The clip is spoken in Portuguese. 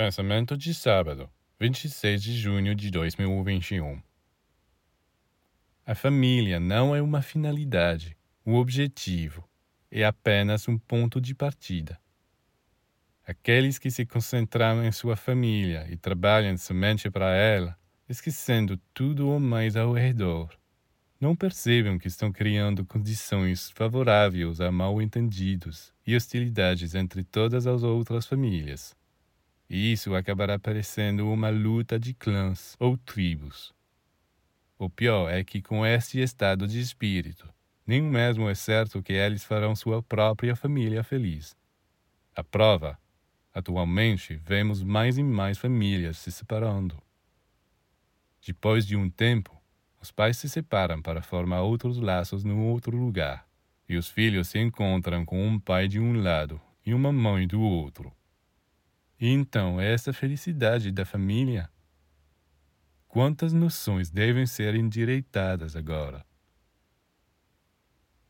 Pensamento de sábado, 26 de junho de 2021. A família não é uma finalidade, um objetivo, é apenas um ponto de partida. Aqueles que se concentram em sua família e trabalham somente para ela, esquecendo tudo o mais ao redor, não percebem que estão criando condições favoráveis a mal-entendidos e hostilidades entre todas as outras famílias e isso acabará parecendo uma luta de clãs ou tribos. O pior é que, com este estado de espírito, nem mesmo é certo que eles farão sua própria família feliz. A prova, atualmente, vemos mais e mais famílias se separando. Depois de um tempo, os pais se separam para formar outros laços no outro lugar, e os filhos se encontram com um pai de um lado e uma mãe do outro. Então, essa felicidade da família? Quantas noções devem ser endireitadas agora?